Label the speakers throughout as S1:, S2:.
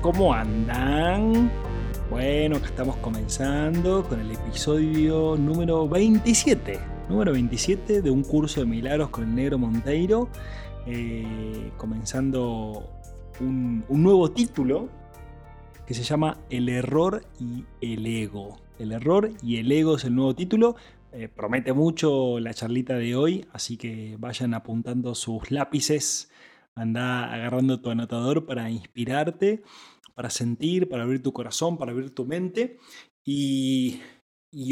S1: ¿cómo andan? Bueno, acá estamos comenzando con el episodio número 27. Número 27 de un curso de milagros con el negro Monteiro. Eh, comenzando un, nuevo título que se llama El error y el ego. El error y el ego es el nuevo título. Eh, promete mucho la charlita de hoy, así que vayan apuntando sus lápices, anda agarrando tu anotador para inspirarte, para sentir, para abrir tu corazón, para abrir tu mente y,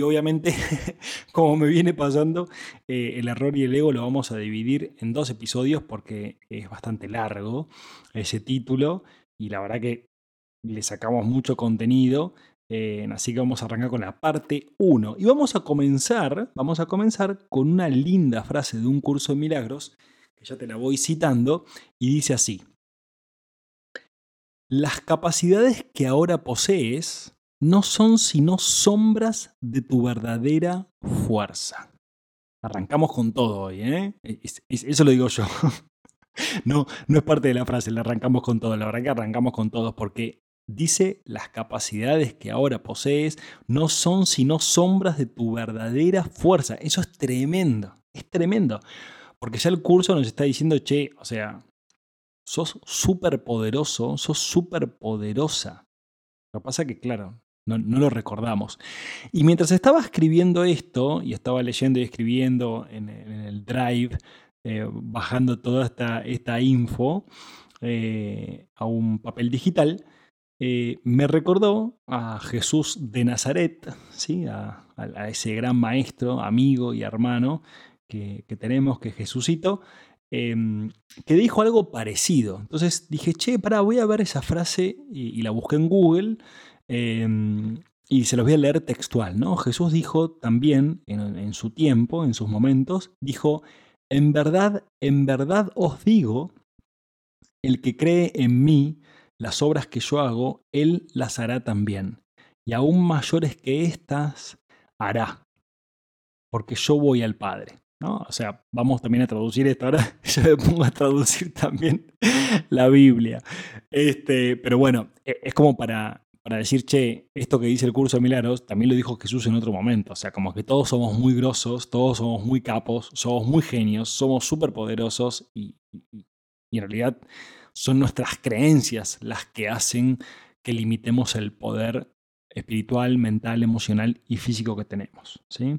S1: obviamente, como me viene pasando, eh, el error y el ego lo vamos a dividir en dos episodios porque es bastante largo ese título y la verdad que le sacamos mucho contenido. Eh, así que vamos a arrancar con la parte 1. Y vamos a comenzar, vamos a comenzar con una linda frase de un curso de milagros, que ya te la voy citando, y dice así. Las capacidades que ahora posees no son sino sombras de tu verdadera fuerza. Arrancamos con todo hoy, ¿eh? Eso lo digo yo. No, no es parte de la frase, le arrancamos con todo. La verdad que arrancamos con todo porque Dice, las capacidades que ahora posees no son sino sombras de tu verdadera fuerza. Eso es tremendo, es tremendo. Porque ya el curso nos está diciendo, che, o sea, sos súper poderoso, sos súper poderosa. Lo que pasa que, claro, no, lo recordamos. Y mientras estaba escribiendo esto, y estaba leyendo y escribiendo en, el Drive, eh, bajando toda esta, esta info eh, a un papel digital, eh, me recordó a Jesús de Nazaret, ¿sí? a, ese gran maestro, amigo y hermano que, tenemos, que es Jesucito, em, que dijo algo parecido. Entonces dije, che, pará, voy a ver esa frase y, la busqué en Google em, y se los voy a leer textual. ¿no? Jesús dijo también en su tiempo, en sus momentos, dijo, en verdad, en verdad os digo, el que cree en mí, las obras que yo hago, Él las hará también. Y aún mayores que éstas hará, porque yo voy al Padre. ¿No? O sea, vamos también a traducir esto. Ahora yo me pongo a traducir también la Biblia. Este, pero bueno, e, es como para, para decir, che, esto que dice el curso de milagros también lo dijo Jesús en otro momento. O sea, como que todos somos muy grosos, todos somos muy capos, somos muy genios, somos súper poderosos y, y en realidad son nuestras creencias las que hacen que limitemos el poder espiritual, mental, emocional y físico que tenemos. ¿sí?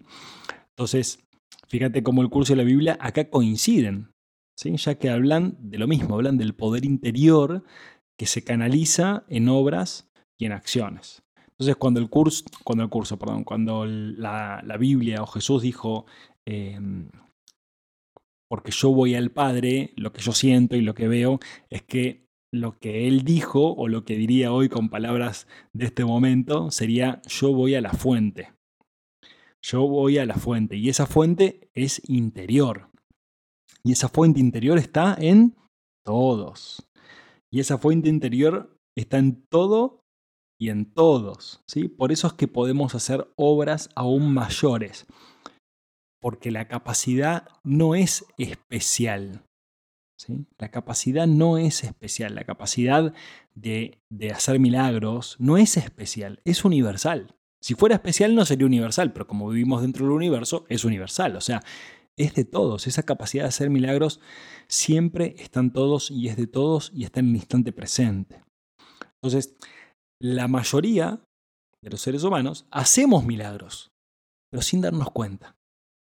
S1: Entonces, fíjate cómo el curso de la Biblia acá coinciden, ¿sí? ya que hablan de lo mismo, hablan del poder interior que se canaliza en obras y en acciones. Entonces, cuando el curso, cuando el curso, perdón, cuando la, Biblia o Jesús dijo, em, porque yo voy al Padre, lo que yo siento y lo que veo es que lo que él dijo, o lo que diría hoy con palabras de este momento, sería yo voy a la fuente. Yo voy a la fuente. Y esa fuente es interior. Y esa fuente interior está en todos. Y esa fuente interior está en todo y en todos. ¿sí? Por eso es que podemos hacer obras aún mayores porque la capacidad no es especial. ¿sí? La capacidad no es especial. La capacidad de, de hacer milagros no es especial, es universal. Si fuera especial no sería universal, pero como vivimos dentro del universo, es universal. O sea, es de todos. Esa capacidad de hacer milagros siempre está en todos y es de todos y está en el instante presente. Entonces, la mayoría de los seres humanos hacemos milagros, pero sin darnos cuenta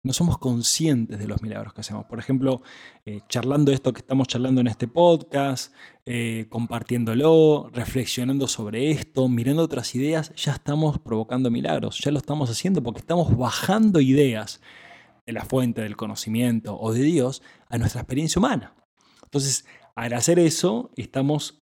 S1: no somos conscientes de los milagros que hacemos. Por ejemplo, eh, charlando esto que estamos charlando en este podcast, eh, compartiéndolo, reflexionando sobre esto, mirando otras ideas, ya estamos provocando milagros, ya lo estamos haciendo porque estamos bajando ideas de la fuente del conocimiento o de Dios a nuestra experiencia humana. Entonces, al hacer eso, estamos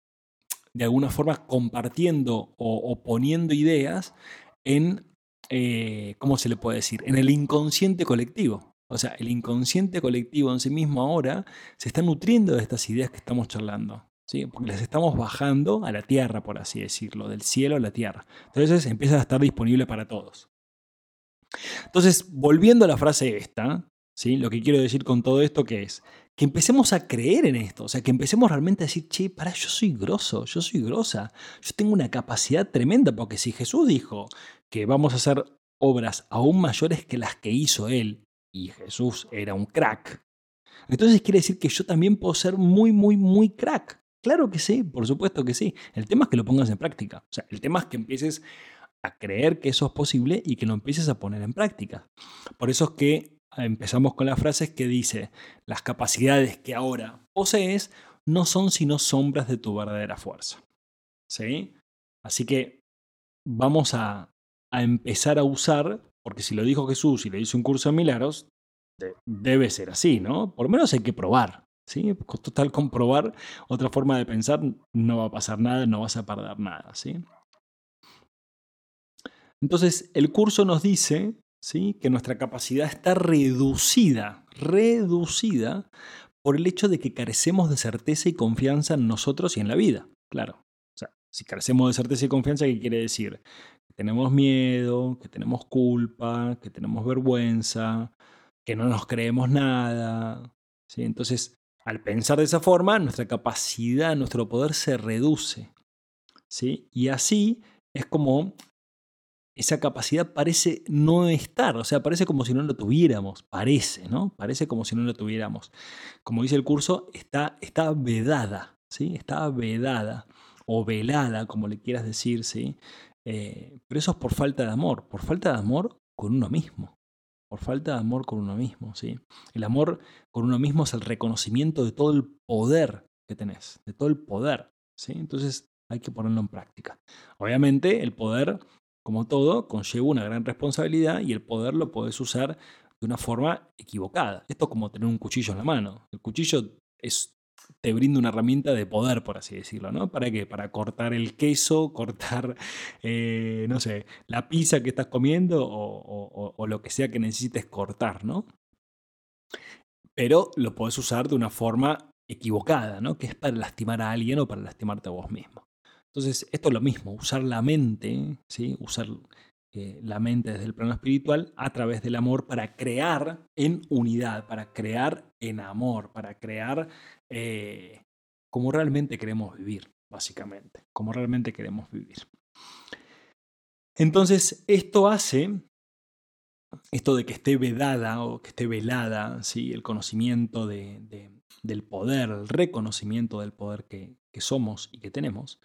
S1: de alguna forma compartiendo o, poniendo ideas en, eh, ¿cómo se le puede decir? En el inconsciente colectivo. O sea, el inconsciente colectivo en sí mismo ahora se está nutriendo de estas ideas que estamos charlando. ¿sí? Porque las estamos bajando a la tierra, por así decirlo, del cielo a la tierra. Entonces empieza a estar disponible para todos. Entonces, volviendo a la frase esta, ¿sí? lo que quiero decir con todo esto que es que empecemos a creer en esto, o sea, que empecemos realmente a decir, che, para, yo soy grosso, yo soy grosa, yo tengo una capacidad tremenda, porque si Jesús dijo que vamos a hacer obras aún mayores que las que hizo Él, y Jesús era un crack, entonces quiere decir que yo también puedo ser muy, muy, muy crack. Claro que sí, por supuesto que sí. El tema es que lo pongas en práctica. O sea, el tema es que empieces a creer que eso es posible y que lo empieces a poner en práctica. Por eso es que empezamos con las frases que dice, las capacidades que ahora posees no son sino sombras de tu verdadera fuerza. ¿Sí? Así que vamos a, empezar a usar, porque si lo dijo Jesús y le hizo un curso de milagros, debe ser así, ¿no? Por lo menos hay que probar. ¿Sí? Total, comprobar otra forma de pensar, no va a pasar nada, no vas a perder nada. ¿sí? Entonces, el curso nos dice ¿sí? que nuestra capacidad está reducida, reducida por el hecho de que carecemos de certeza y confianza en nosotros y en la vida. Claro. O sea, si carecemos de certeza y confianza, ¿qué quiere decir? Que tenemos miedo, que tenemos culpa, que tenemos vergüenza, que no nos creemos nada. ¿sí? Entonces, al pensar de esa forma, nuestra capacidad, nuestro poder se reduce. ¿sí? Y así es como esa capacidad parece no estar, o sea, parece como si no lo tuviéramos, parece, ¿no? Parece como si no lo tuviéramos. Como dice el curso, está, está vedada, ¿sí? Está vedada o velada, como le quieras decir, ¿sí? Eh, pero eso es por falta de amor, por falta de amor con uno mismo, por falta de amor con uno mismo, ¿sí? El amor con uno mismo es el reconocimiento de todo el poder que tenés, de todo el poder, ¿sí? Entonces hay que ponerlo en práctica. Obviamente el poder como todo, conlleva una gran responsabilidad y el poder lo puedes usar de una forma equivocada. Esto es como tener un cuchillo en la mano. El cuchillo es, te brinda una herramienta de poder, por así decirlo, ¿no? ¿Para qué? Para cortar el queso, cortar, eh, no sé, la pizza que estás comiendo o, lo que sea que necesites cortar, ¿no? Pero lo puedes usar de una forma equivocada, ¿no? Que es para lastimar a alguien o para lastimarte a vos mismo. Entonces, esto es lo mismo, usar la mente, ¿sí? usar eh, la mente desde el plano espiritual a través del amor para crear en unidad, para crear en amor, para crear eh, como realmente queremos vivir, básicamente, como realmente queremos vivir. Entonces, esto hace, esto de que esté vedada o que esté velada, ¿sí? el conocimiento del poder, el reconocimiento del poder que somos y que tenemos,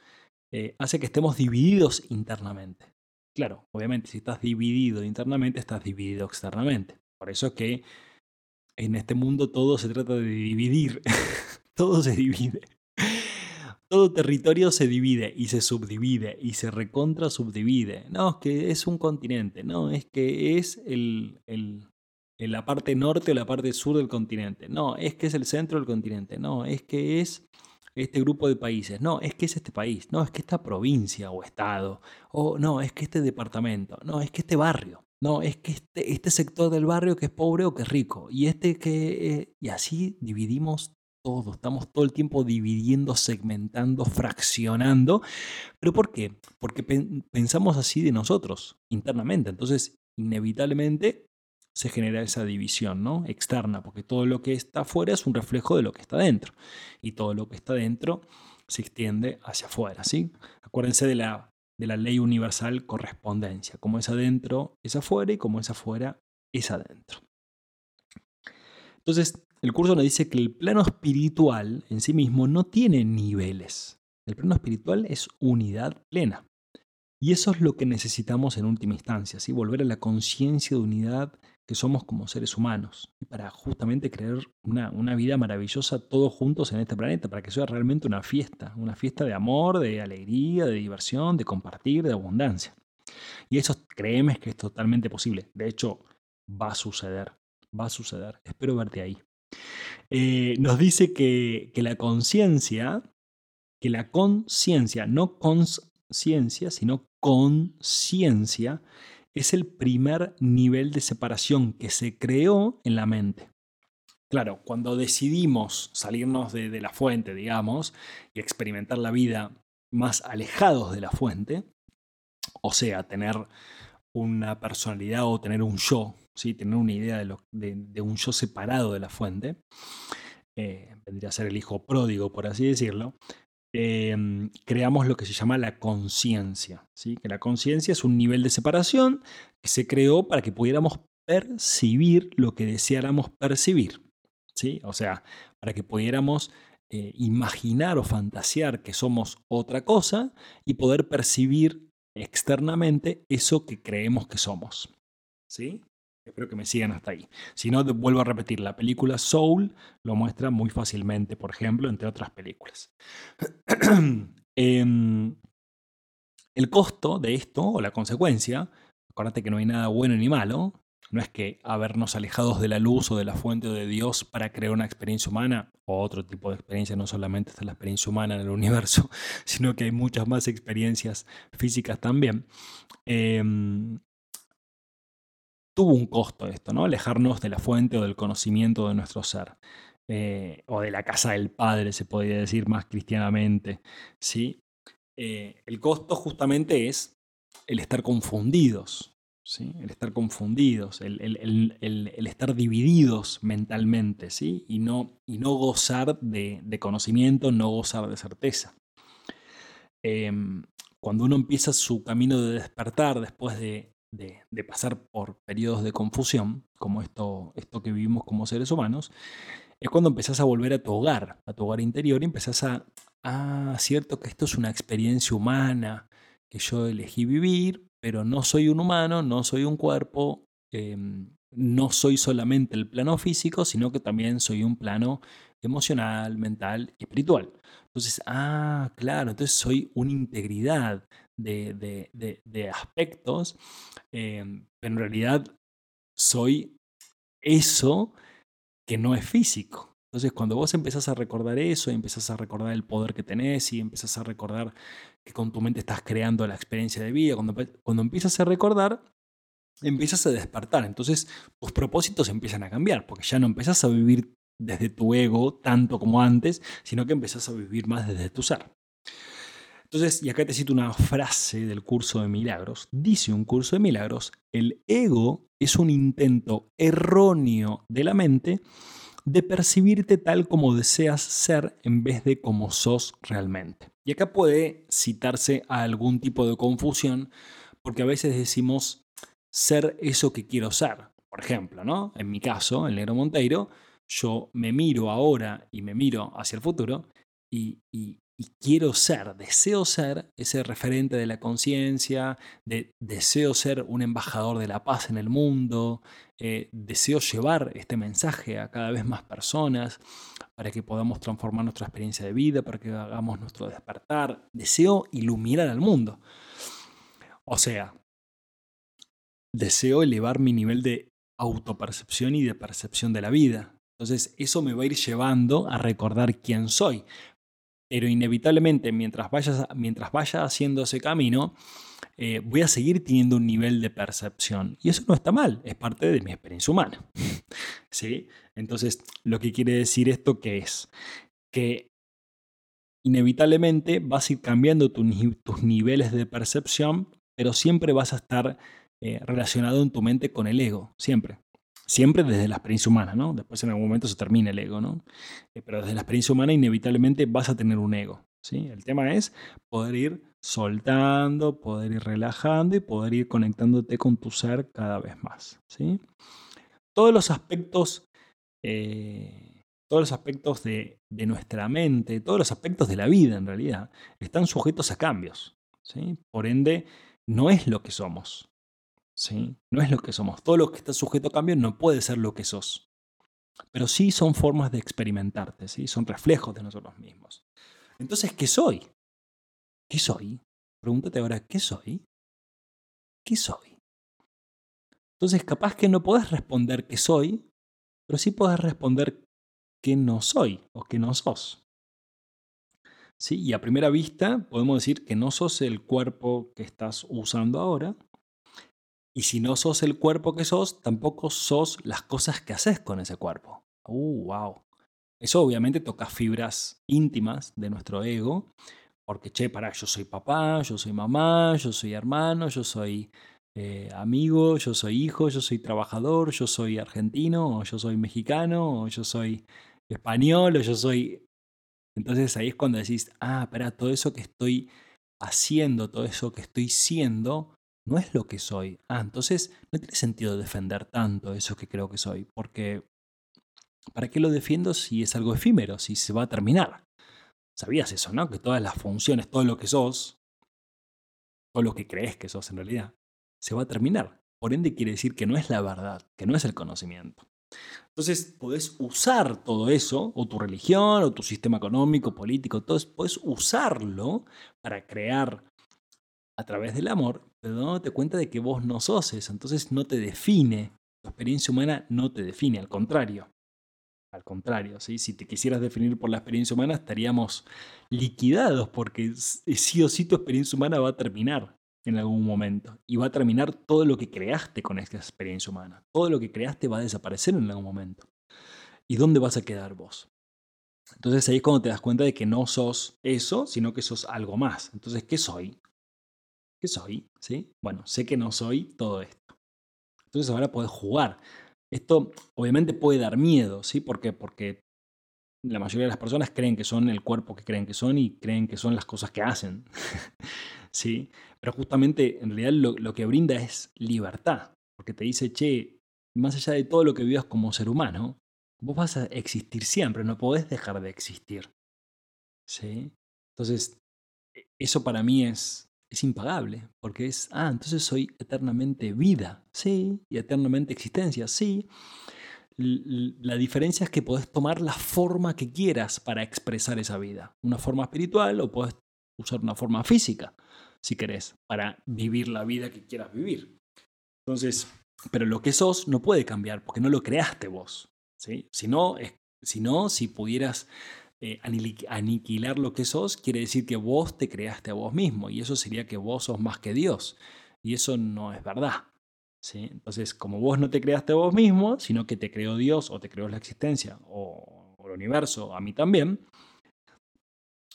S1: eh, hace que estemos divididos internamente. Claro, obviamente si estás dividido internamente, estás dividido externamente. Por eso es que en este mundo todo se trata de dividir. todo se divide. Todo territorio se divide y se subdivide y se recontra subdivide. No, es que es un continente, no, es que es el, la parte norte o la parte sur del continente. No, es que es el centro del continente. No, es que es este grupo de países. No, es que es este país. No, es que esta provincia o estado. O no, es que este departamento. No, es que este barrio. No, es que este, este sector del barrio que es pobre o que es rico. Y este que... Eh, y así dividimos todo. Estamos todo el tiempo dividiendo, segmentando, fraccionando. ¿Pero por qué? Porque pensamos así de nosotros internamente. Entonces, inevitablemente se genera esa división ¿no? externa, porque todo lo que está afuera es un reflejo de lo que está dentro, y todo lo que está dentro se extiende hacia afuera. ¿sí? Acuérdense de la, de la ley universal correspondencia, como es adentro es afuera y como es afuera es adentro. Entonces, el curso nos dice que el plano espiritual en sí mismo no tiene niveles. El plano espiritual es unidad plena. Y eso es lo que necesitamos en última instancia, ¿sí? volver a la conciencia de unidad que somos como seres humanos y para justamente crear una, una, vida maravillosa todos juntos en este planeta, para que sea realmente una fiesta, una fiesta de amor, de alegría, de diversión, de compartir, de abundancia. Y eso créeme que es totalmente posible. De hecho, va a suceder, va a suceder. Espero verte ahí. Eh, nos dice que, que la conciencia que la conciencia, no conciencia, sino conciencia, es el primer nivel de separación que se creó en la mente. Claro, cuando decidimos salirnos de, de la fuente, digamos, y experimentar la vida más alejados de la fuente, o sea, tener una personalidad o tener un yo, ¿sí? tener una idea de, un yo separado de la fuente, eh, vendría a ser el hijo pródigo, por así decirlo, em, creamos lo que se llama la conciencia. ¿sí? Que la conciencia es un nivel de separación que se creó para que pudiéramos percibir lo que deseáramos percibir. ¿sí? O sea, para que pudiéramos eh, imaginar o fantasear que somos otra cosa y poder percibir externamente eso que creemos que somos. ¿Sí? Espero que me sigan hasta ahí. Si no, vuelvo a repetir, la película Soul lo muestra muy fácilmente, por ejemplo, entre otras películas. Em, el costo de esto, o la consecuencia, acuérdate que no hay nada bueno ni malo, no es que habernos alejados de la luz o de la fuente o de Dios para crear una experiencia humana o otro tipo de experiencia, no solamente está la experiencia humana en el universo, sino que hay muchas más experiencias físicas también. Em, tuvo un costo esto, ¿no? Alejarnos de la fuente o del conocimiento de nuestro ser. Eh, o de la casa del Padre, se podría decir más cristianamente. ¿sí? Eh, el costo justamente es el estar confundidos, el estar confundidos, el, estar divididos mentalmente, ¿sí? y, no, y no gozar de, conocimiento, no gozar de certeza. Em, cuando uno empieza su camino de despertar después de, pasar por periodos de confusión, como esto, esto que vivimos como seres humanos, es cuando empezás a volver a tu hogar, a tu hogar interior, y empezás a, ah, cierto que esto es una experiencia humana que yo elegí vivir, pero no soy un humano, no soy un cuerpo, em, no soy solamente el plano físico, sino que también soy un plano emocional, mental y espiritual. Entonces, ah, claro, entonces soy una integridad de, aspectos, em, pero en realidad soy eso que no es físico. Entonces, cuando vos empezás a recordar eso, y empezás a recordar el poder que tenés y empezás a recordar que con tu mente estás creando la experiencia de vida, cuando, cuando empiezas a recordar, empiezas a despertar. Entonces, tus propósitos empiezan a cambiar, porque ya no empezás a vivir desde tu ego tanto como antes, sino que empezás a vivir más desde tu ser. Entonces, y acá te cito una frase del curso de milagros. Dice un curso de milagros, el ego es un intento erróneo de la mente de percibirte tal como deseas ser en vez de como sos realmente. Y acá puede citarse a algún tipo de confusión, porque a veces decimos ser eso que quiero ser. Por ejemplo, ¿no? En mi caso, el Negro Monteiro, yo me miro ahora y me miro hacia el futuro y, y quiero ser, deseo ser ese referente de la conciencia, de, deseo ser un embajador de la paz en el mundo, eh, deseo llevar este mensaje a cada vez más personas para que podamos transformar nuestra experiencia de vida, para que hagamos nuestro despertar, deseo iluminar al mundo. O sea, deseo elevar mi nivel de autopercepción y de percepción de la vida. Entonces eso me va a ir llevando a recordar quién soy, pero inevitablemente mientras, mientras vaya haciendo ese camino, eh, voy a seguir teniendo un nivel de percepción. Y eso no está mal, es parte de mi experiencia humana. ¿Sí? Entonces, lo que quiere decir esto que es que inevitablemente vas a ir cambiando tus niveles de percepción, pero siempre vas a estar eh, relacionado en tu mente con el ego, siempre. Siempre desde la experiencia humana, ¿no? Después en algún momento se termina el ego, ¿no? Eh, pero desde la experiencia humana inevitablemente vas a tener un ego, ¿sí? El tema es poder ir soltando, poder ir relajando y poder ir conectándote con tu ser cada vez más, ¿sí? Todos los aspectos, eh, todos los aspectos de, de, nuestra mente, todos los aspectos de la vida en realidad, están sujetos a cambios, ¿sí? Por ende, no es lo que somos, ¿sí? No es lo que somos. Todo lo que está sujeto a cambio no puede ser lo que sos. Pero sí son formas de experimentarte, ¿sí? son reflejos de nosotros mismos. Entonces, ¿qué soy? ¿Qué soy? Pregúntate ahora, ¿qué soy? ¿Qué soy? Entonces, capaz que no podés responder qué soy, pero sí podés responder qué no soy o qué no sos. ¿sí? Y a primera vista podemos decir que no sos el cuerpo que estás usando ahora. Y si no sos el cuerpo que sos, tampoco sos las cosas que haces con ese cuerpo. Uh, wow. Eso obviamente toca fibras íntimas de nuestro ego, porque, che, para, yo soy papá, yo soy mamá, yo soy hermano, yo soy eh, amigo, yo soy hijo, yo soy trabajador, yo soy argentino, o yo soy mexicano, o yo soy español, o yo soy... Entonces ahí es cuando decís, ah, para, todo eso que estoy haciendo, todo eso que estoy siendo, no es lo que soy. Ah, entonces no tiene sentido defender tanto eso que creo que soy, porque ¿para qué lo defiendo si es algo efímero, si se va a terminar? Sabías eso, ¿no? Que todas las funciones, todo lo que sos, todo lo que crees que sos en realidad, se va a terminar. Por ende quiere decir que no es la verdad, que no es el conocimiento. Entonces podés usar todo eso, o tu religión, o tu sistema económico, político, todo eso, podés usarlo para crear a través del amor, pero dándote cuenta de que vos no sos eso, entonces no te define. Tu experiencia humana no te define, al contrario. Al contrario, si te quisieras definir por la experiencia humana, estaríamos liquidados porque sí o sí tu experiencia humana va a terminar en algún momento. Y va a terminar todo lo que creaste con esta experiencia humana. Todo lo que creaste va a desaparecer en algún momento. ¿Y dónde vas a quedar vos? Entonces ahí es cuando te das cuenta de que no sos eso, sino que sos algo más. Entonces, ¿qué soy? ¿Qué soy? ¿Sí? Bueno, sé que no soy todo esto. Entonces ahora puedes jugar. Esto obviamente puede dar miedo, ¿sí? ¿Por qué? Porque la mayoría de las personas creen que son el cuerpo que creen que son y creen que son las cosas que hacen. ¿Sí? Pero justamente en realidad lo, lo, que brinda es libertad, porque te dice, che, más allá de todo lo que vivas como ser humano, vos vas a existir siempre, no podés dejar de existir. ¿Sí? Entonces, e, eso para mí es, es impagable, porque es, ah, entonces soy eternamente vida, sí, y eternamente existencia, sí. La diferencia es que podés tomar la forma que quieras para expresar esa vida. Una forma espiritual o puedes usar una forma física, si querés, para vivir la vida que quieras vivir. Entonces, pero lo que sos no puede cambiar porque no lo creaste vos. ¿sí? Si, no, si no, si pudieras eh, aniquilar lo que sos, quiere decir que vos te creaste a vos mismo y eso sería que vos sos más que Dios. Y eso no es verdad. Entonces, como vos no te creaste vos mismo, sino que te creó Dios o te creó la existencia o, el universo, a mí también,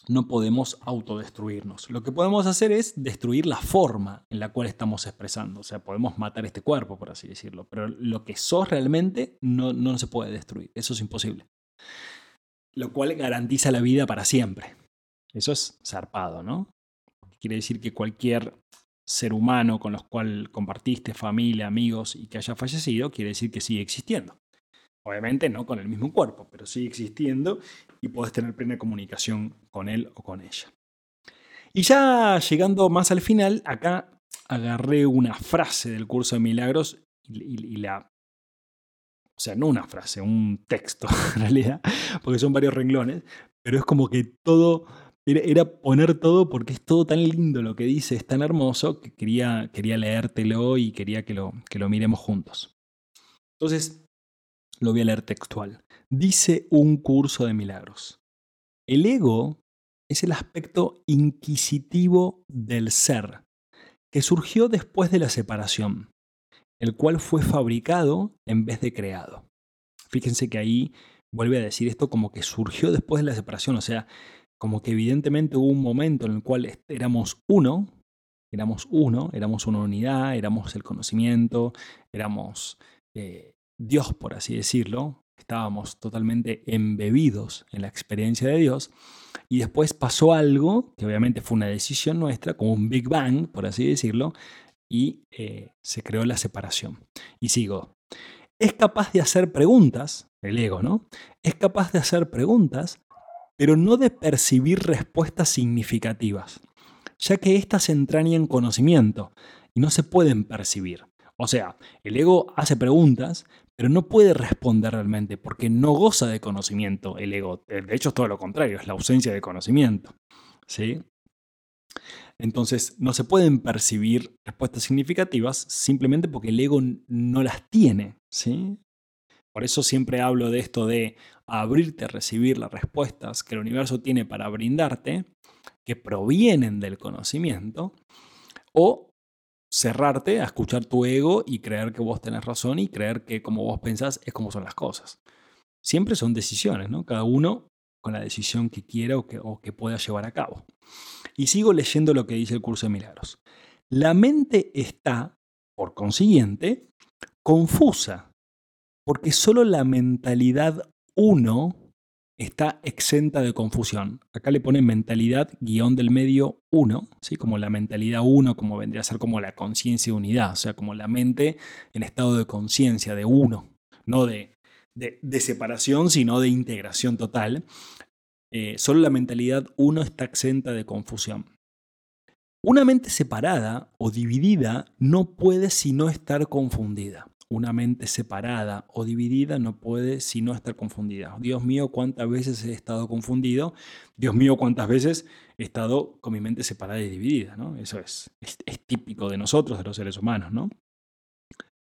S1: no podemos autodestruirnos. Lo que podemos hacer es destruir la forma en la cual estamos expresando. O sea, podemos matar este cuerpo, por así decirlo. Pero lo que sos realmente no, no se puede destruir. Eso es imposible. Lo cual garantiza la vida para siempre. Eso es zarpado, ¿no? Quiere decir que cualquier ser humano con los cuales compartiste familia, amigos y que haya fallecido, quiere decir que sigue existiendo. Obviamente no con el mismo cuerpo, pero sigue existiendo y puedes tener plena comunicación con él o con ella. Y ya llegando más al final, acá agarré una frase del curso de milagros y, la... O sea, no una frase, un texto en realidad, porque son varios renglones, pero es como que todo era, poner todo porque es todo tan lindo lo que dice, es tan hermoso que quería, quería leértelo y quería que lo, que lo miremos juntos. Entonces, lo voy a leer textual. Dice un curso de milagros. El ego es el aspecto inquisitivo del ser, que surgió después de la separación, el cual fue fabricado en vez de creado. Fíjense que ahí vuelve a decir esto como que surgió después de la separación, o sea, como que evidentemente hubo un momento en el cual éramos uno, éramos uno, éramos una unidad, éramos el conocimiento, éramos eh, Dios, por así decirlo, estábamos totalmente embebidos en la experiencia de Dios, y después pasó algo, que obviamente fue una decisión nuestra, como un Big Bang, por así decirlo, y eh, se creó la separación. Y sigo. Es capaz de hacer preguntas, el ego, ¿no? Es capaz de hacer preguntas pero no de percibir respuestas significativas, ya que éstas entrañan conocimiento y no se pueden percibir. O sea, el ego hace preguntas, pero no puede responder realmente porque no goza de conocimiento el ego. De hecho, es todo lo contrario, es la ausencia de conocimiento. ¿Sí? Entonces, no se pueden percibir respuestas significativas simplemente porque el ego no las tiene. ¿sí? Por eso siempre hablo de esto de abrirte a recibir las respuestas que el universo tiene para brindarte, que provienen del conocimiento, o cerrarte a escuchar tu ego y creer que vos tenés razón y creer que como vos pensás es como son las cosas. Siempre son decisiones, ¿no? Cada uno con la decisión que quiera o que, o que pueda llevar a cabo. Y sigo leyendo lo que dice el curso de milagros. La mente está, por consiguiente, confusa, porque solo la mentalidad uno está exenta de confusión. Acá le pone mentalidad guion del medio 1, ¿sí? como la mentalidad 1, como vendría a ser como la conciencia unidad, o sea, como la mente en estado de conciencia, de uno, no de, de, separación, sino de integración total. Eh, solo la mentalidad 1 está exenta de confusión. Una mente separada o dividida no puede sino estar confundida una mente separada o dividida no puede sino estar confundida. Dios mío, cuántas veces he estado confundido. Dios mío, cuántas veces he estado con mi mente separada y dividida. ¿no? Eso es, es, típico de nosotros, de los seres humanos. ¿no?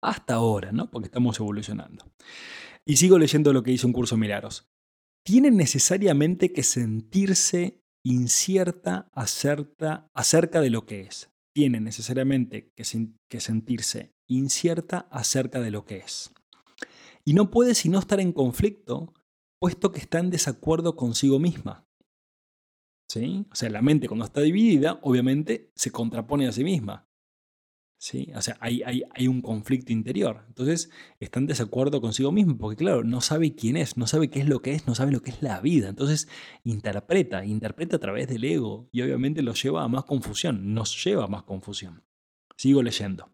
S1: Hasta ahora, ¿no? porque estamos evolucionando. Y sigo leyendo lo que dice un curso Milagros. Tiene necesariamente que sentirse incierta acerca, acerca de lo que es. Tiene necesariamente que, que sentirse incierta acerca de lo que es. Y no puede sino estar en conflicto, puesto que está en desacuerdo consigo misma. ¿Sí? O sea, la mente cuando está dividida, obviamente se contrapone a sí misma. ¿Sí? O sea, hay, hay, hay, un conflicto interior. Entonces, está en desacuerdo consigo mismo, porque claro, no sabe quién es, no sabe qué es lo que es, no sabe lo que es la vida. Entonces, interpreta, interpreta a través del ego y obviamente lo lleva a más confusión, nos lleva a más confusión. Sigo leyendo.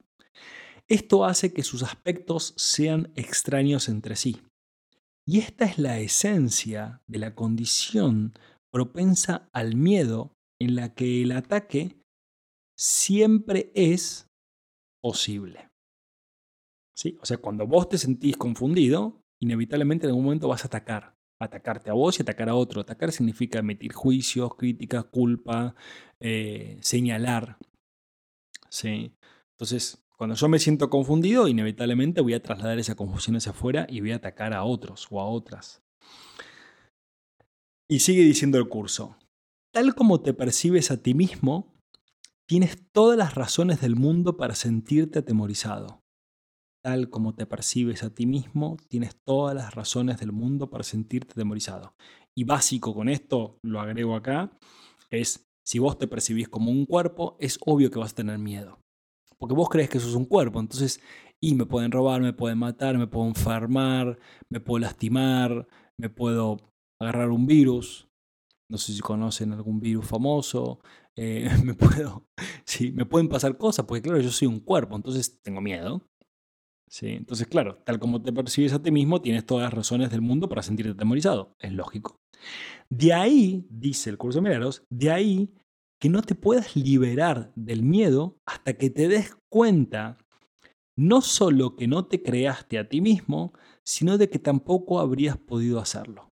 S1: Esto hace que sus aspectos sean extraños entre sí. Y esta es la esencia de la condición propensa al miedo en la que el ataque siempre es posible. ¿Sí? O sea, cuando vos te sentís confundido, inevitablemente en algún momento vas a atacar. Atacarte a vos y atacar a otro. Atacar significa emitir juicios, críticas, culpa, eh, señalar. ¿Sí? Entonces, cuando yo me siento confundido, inevitablemente voy a trasladar esa confusión hacia afuera y voy a atacar a otros o a otras. Y sigue diciendo el curso, tal como te percibes a ti mismo, tienes todas las razones del mundo para sentirte atemorizado. Tal como te percibes a ti mismo, tienes todas las razones del mundo para sentirte atemorizado. Y básico con esto, lo agrego acá, es si vos te percibís como un cuerpo, es obvio que vas a tener miedo. Porque vos crees que eso es un cuerpo. Entonces, y me pueden robar, me pueden matar, me puedo enfermar, me puedo lastimar, me puedo agarrar un virus. No sé si conocen algún virus famoso. Eh, me, puedo, sí, me pueden pasar cosas, porque claro, yo soy un cuerpo, entonces tengo miedo. Sí, entonces, claro, tal como te percibes a ti mismo, tienes todas las razones del mundo para sentirte atemorizado. Es lógico. De ahí, dice el curso de Milagros, de ahí que no te puedas liberar del miedo hasta que te des cuenta no solo que no te creaste a ti mismo, sino de que tampoco habrías podido hacerlo.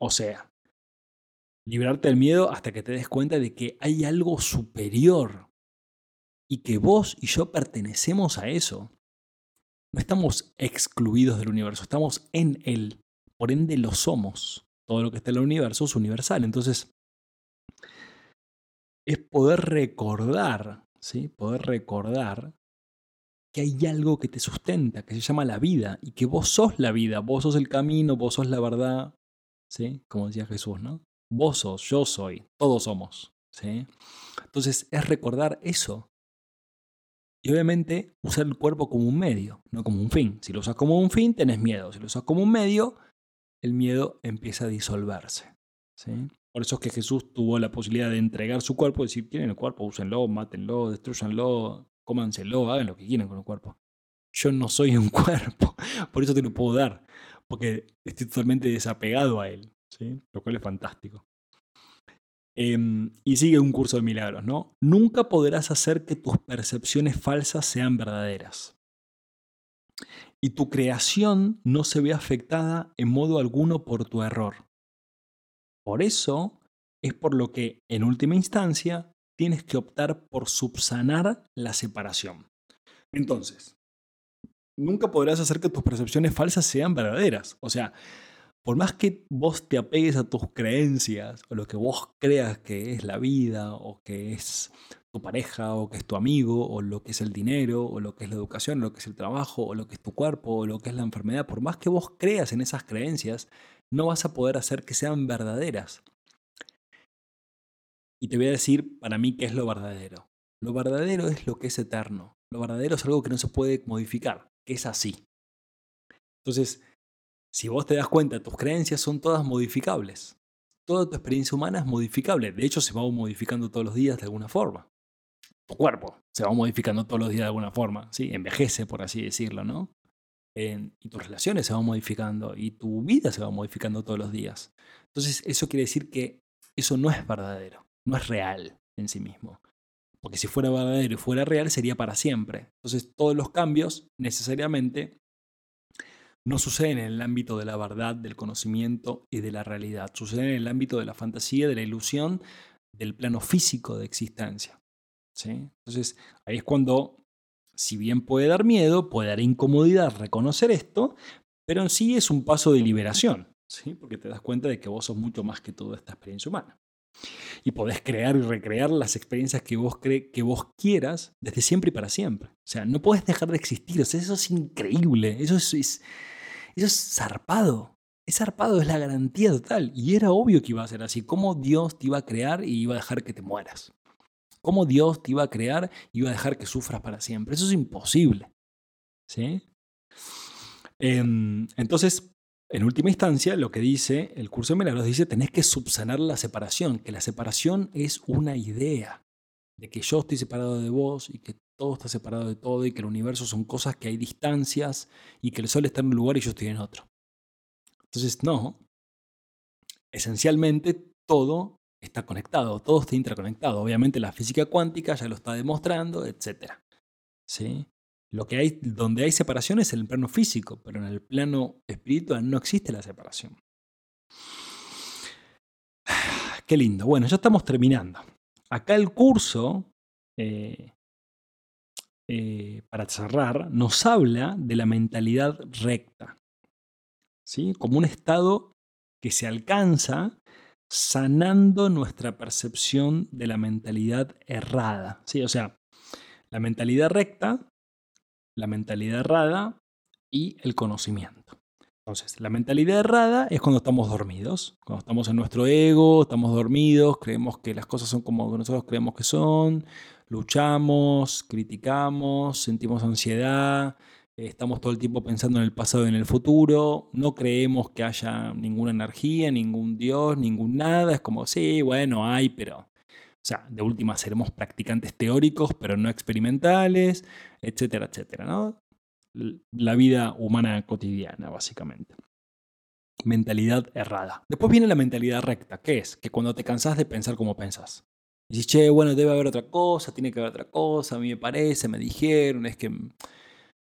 S1: O sea, liberarte del miedo hasta que te des cuenta de que hay algo superior y que vos y yo pertenecemos a eso. No estamos excluidos del universo, estamos en él, por ende lo somos. Todo lo que está en el universo es universal. Entonces, es poder recordar, ¿sí? Poder recordar que hay algo que te sustenta, que se llama la vida, y que vos sos la vida, vos sos el camino, vos sos la verdad, ¿sí? Como decía Jesús, ¿no? Vos sos, yo soy, todos somos, ¿sí? Entonces es recordar eso. Y obviamente usar el cuerpo como un medio, no como un fin. Si lo usas como un fin, tenés miedo. Si lo usas como un medio, el miedo empieza a disolverse. ¿sí? Por eso es que Jesús tuvo la posibilidad de entregar su cuerpo, decir, tienen el cuerpo, úsenlo, mátenlo, destruyanlo, cómanselo, hagan lo que quieran con el cuerpo. Yo no soy un cuerpo, por eso te lo puedo dar, porque estoy totalmente desapegado a él, lo cual es fantástico. Em, y sigue un curso de milagros, ¿no? Nunca podrás hacer que tus percepciones falsas sean verdaderas. Y tu creación no se ve afectada en modo alguno por tu error. Por eso es por lo que, en última instancia, tienes que optar por subsanar la separación. Entonces, nunca podrás hacer que tus percepciones falsas sean verdaderas. O sea, por más que vos te apegues a tus creencias o lo que vos creas que es la vida o que es tu pareja o que es tu amigo o lo que es el dinero o lo que es la educación o lo que es el trabajo o lo que es tu cuerpo o lo que es la enfermedad, por más que vos creas en esas creencias, no vas a poder hacer que sean verdaderas. Y te voy a decir para mí qué es lo verdadero. Lo verdadero es lo que es eterno. Lo verdadero es algo que no se puede modificar, que es así. Entonces, si vos te das cuenta, tus creencias son todas modificables. Toda tu experiencia humana es modificable. De hecho, se va modificando todos los días de alguna forma. Tu cuerpo se va modificando todos los días de alguna forma. ¿sí? Envejece, por así decirlo, ¿no? y tus relaciones se van modificando y tu vida se va modificando todos los días. Entonces, eso quiere decir que eso no es verdadero, no es real en sí mismo. Porque si fuera verdadero y fuera real, sería para siempre. Entonces, todos los cambios necesariamente no suceden en el ámbito de la verdad, del conocimiento y de la realidad. Suceden en el ámbito de la fantasía, de la ilusión, del plano físico de existencia. ¿sí? Entonces, ahí es cuando, si bien puede dar miedo, puede dar incomodidad reconocer esto, pero en sí es un paso de liberación, ¿sí? porque te das cuenta de que vos sos mucho más que toda esta experiencia humana. Y podés crear y recrear las experiencias que vos, que vos quieras desde siempre y para siempre. O sea, no podés dejar de existir. eso es increíble. Eso es, eso es zarpado. Es zarpado, es la garantía total. Y era obvio que iba a ser así. ¿Cómo Dios te iba a crear y iba a dejar que te mueras? ¿Cómo Dios te iba a crear y iba a dejar que sufras para siempre? Eso es imposible. ¿Sí? Em, entonces, en última instancia, lo que dice el curso de milagros dice, tenés que subsanar la separación, que la separación es una idea, de que yo estoy separado de vos y que todo está separado de todo y que el universo son cosas que hay distancias y que el sol está en un lugar y yo estoy en otro. Entonces, no. Esencialmente todo está conectado, todo está interconectado. Obviamente la física cuántica ya lo está demostrando, etc. ¿Sí? Lo que hay, donde hay separación es en el plano físico, pero en el plano espiritual no existe la separación. Qué lindo. Bueno, ya estamos terminando. Acá el curso, eh, eh, para cerrar, nos habla de la mentalidad recta, ¿sí? como un estado que se alcanza sanando nuestra percepción de la mentalidad errada. ¿sí? O sea, la mentalidad recta la mentalidad errada y el conocimiento. Entonces, la mentalidad errada es cuando estamos dormidos, cuando estamos en nuestro ego, estamos dormidos, creemos que las cosas son como nosotros creemos que son, luchamos, criticamos, sentimos ansiedad, estamos todo el tiempo pensando en el pasado y en el futuro, no creemos que haya ninguna energía, ningún Dios, ningún nada, es como, sí, bueno, hay, pero sea, de última seremos practicantes teóricos, pero no experimentales, etcétera, etcétera, ¿no? La vida humana cotidiana, básicamente. Mentalidad errada. Después viene la mentalidad recta, ¿qué es? Que cuando te cansás de pensar como pensás. Dices, che, bueno, debe haber otra cosa, tiene que haber otra cosa, a mí me parece, me dijeron, es que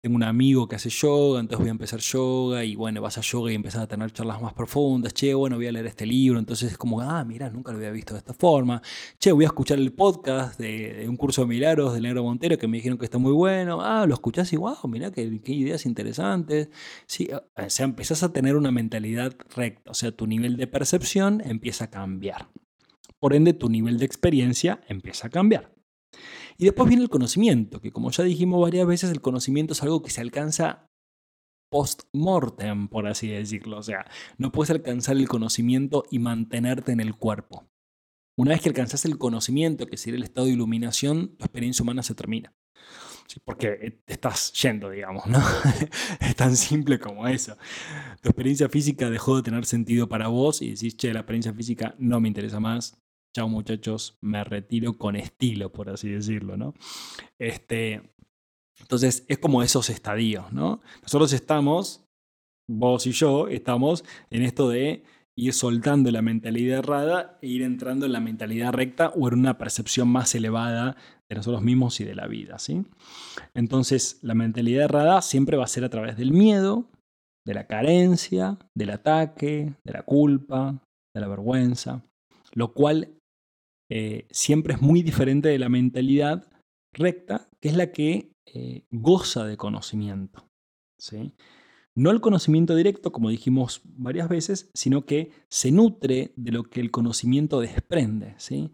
S1: tengo un amigo que hace yoga, entonces voy a empezar yoga y bueno, vas a yoga y empezás a tener charlas más profundas, che, bueno, voy a leer este libro, entonces es como, ah, mira, nunca lo había visto de esta forma, che, voy a escuchar el podcast de, un curso de milagros del Negro Montero que me dijeron que está muy bueno, ah, lo escuchás y wow, mira qué, ideas interesantes, sí, o sea, empezás a tener una mentalidad recta, o sea, tu nivel de percepción empieza a cambiar, por ende tu nivel de experiencia empieza a cambiar. Y después viene el conocimiento, que como ya dijimos varias veces, el conocimiento es algo que se alcanza post-mortem, por así decirlo. O sea, no puedes alcanzar el conocimiento y mantenerte en el cuerpo. Una vez que alcanzas el conocimiento, que sería el estado de iluminación, tu experiencia humana se termina. porque te estás yendo, digamos, ¿no? es tan simple como eso. Tu experiencia física dejó de tener sentido para vos y decís, che, la experiencia física no me interesa más, chao muchachos, me retiro con estilo, por así decirlo, ¿no? Este, entonces es como esos estadios, ¿no? Nosotros estamos, vos y yo, estamos en esto de ir soltando la mentalidad errada e ir entrando en la mentalidad recta o en una percepción más elevada de nosotros mismos y de la vida, ¿sí? Entonces la mentalidad errada siempre va a ser a través del miedo, de la carencia, del ataque, de la culpa, de la vergüenza, lo cual eh, siempre es muy diferente de la mentalidad recta, que es la que eh, goza de conocimiento. ¿sí? No el conocimiento directo, como dijimos varias veces, sino que se nutre de lo que el conocimiento desprende, ¿sí?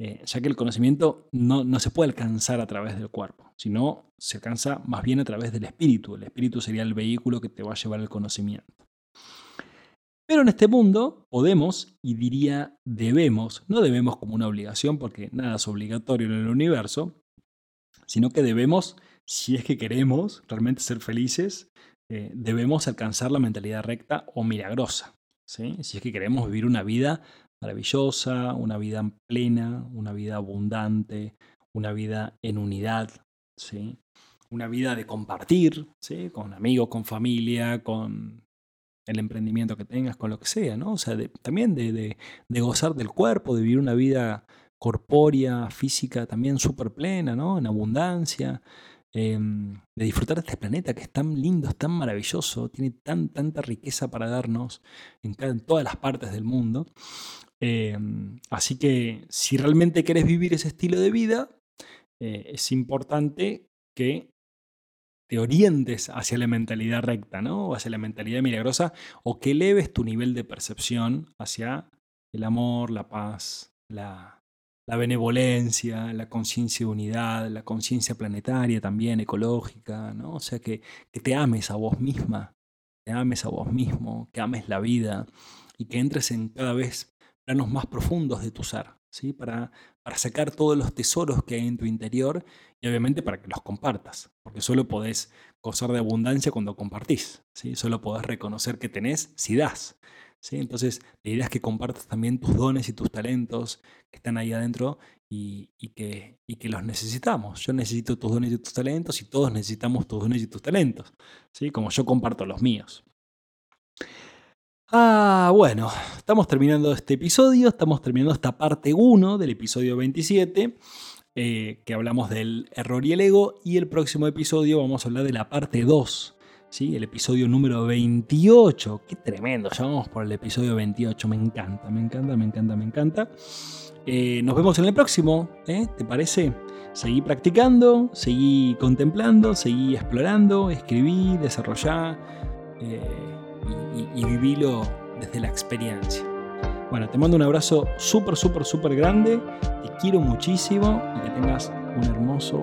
S1: Eh, ya que el conocimiento no, no, se puede alcanzar a través del cuerpo, sino se alcanza más bien a través del espíritu. El espíritu sería el vehículo que te va a llevar el conocimiento. Pero en este mundo podemos, y diría debemos, no debemos como una obligación, porque nada es obligatorio en el universo, sino que debemos, si es que queremos realmente ser felices, eh, debemos alcanzar la mentalidad recta o milagrosa. Si es que queremos vivir una vida maravillosa, una vida plena, una vida abundante, una vida en unidad, ¿sí? una vida de compartir, ¿sí? con amigos, con familia, con el emprendimiento que tengas, con lo que sea, ¿no? O sea, también de, gozar del cuerpo, de vivir una vida corpórea, física, también súper plena, ¿no? En abundancia, Em, de disfrutar de este planeta que es tan lindo, es tan maravilloso, tiene tan, tanta riqueza para darnos en, todas las partes del mundo. Em, así que si realmente querés vivir ese estilo de vida, eh, es importante que te orientes hacia la mentalidad recta, ¿no? O hacia la mentalidad milagrosa, o que eleves tu nivel de percepción hacia el amor, la paz, la, benevolencia, la conciencia de unidad, la conciencia planetaria también, ecológica, ¿no? O sea, que, te ames a vos misma, te ames a vos mismo, que ames la vida y que entres en cada vez planos más profundos de tu ser, ¿sí? Para, para sacar todos los tesoros que hay en tu interior y obviamente para que los compartas, porque solo podés gozar de abundancia cuando compartís. Solo podés reconocer que tenés si das. Entonces, la idea es que compartas también tus dones y tus talentos que están ahí adentro y, que, los necesitamos. Yo necesito tus dones y tus talentos y todos necesitamos tus dones y tus talentos, como yo comparto los míos. Ah, bueno, estamos terminando este episodio, estamos terminando esta parte 1 del episodio 27, eh, que hablamos del error y el ego, y el próximo episodio vamos a hablar de la parte 2 el episodio número 28. Qué tremendo, ya vamos por el episodio 28, me encanta, me encanta, me encanta, me encanta. Eh, nos vemos en el próximo, ¿eh? ¿te parece? Seguí practicando, seguí contemplando, seguí explorando, escribí, desarrollá y, y vivilo desde la experiencia. Bueno, te mando un abrazo súper, súper, súper grande, te quiero muchísimo y que tengas un hermoso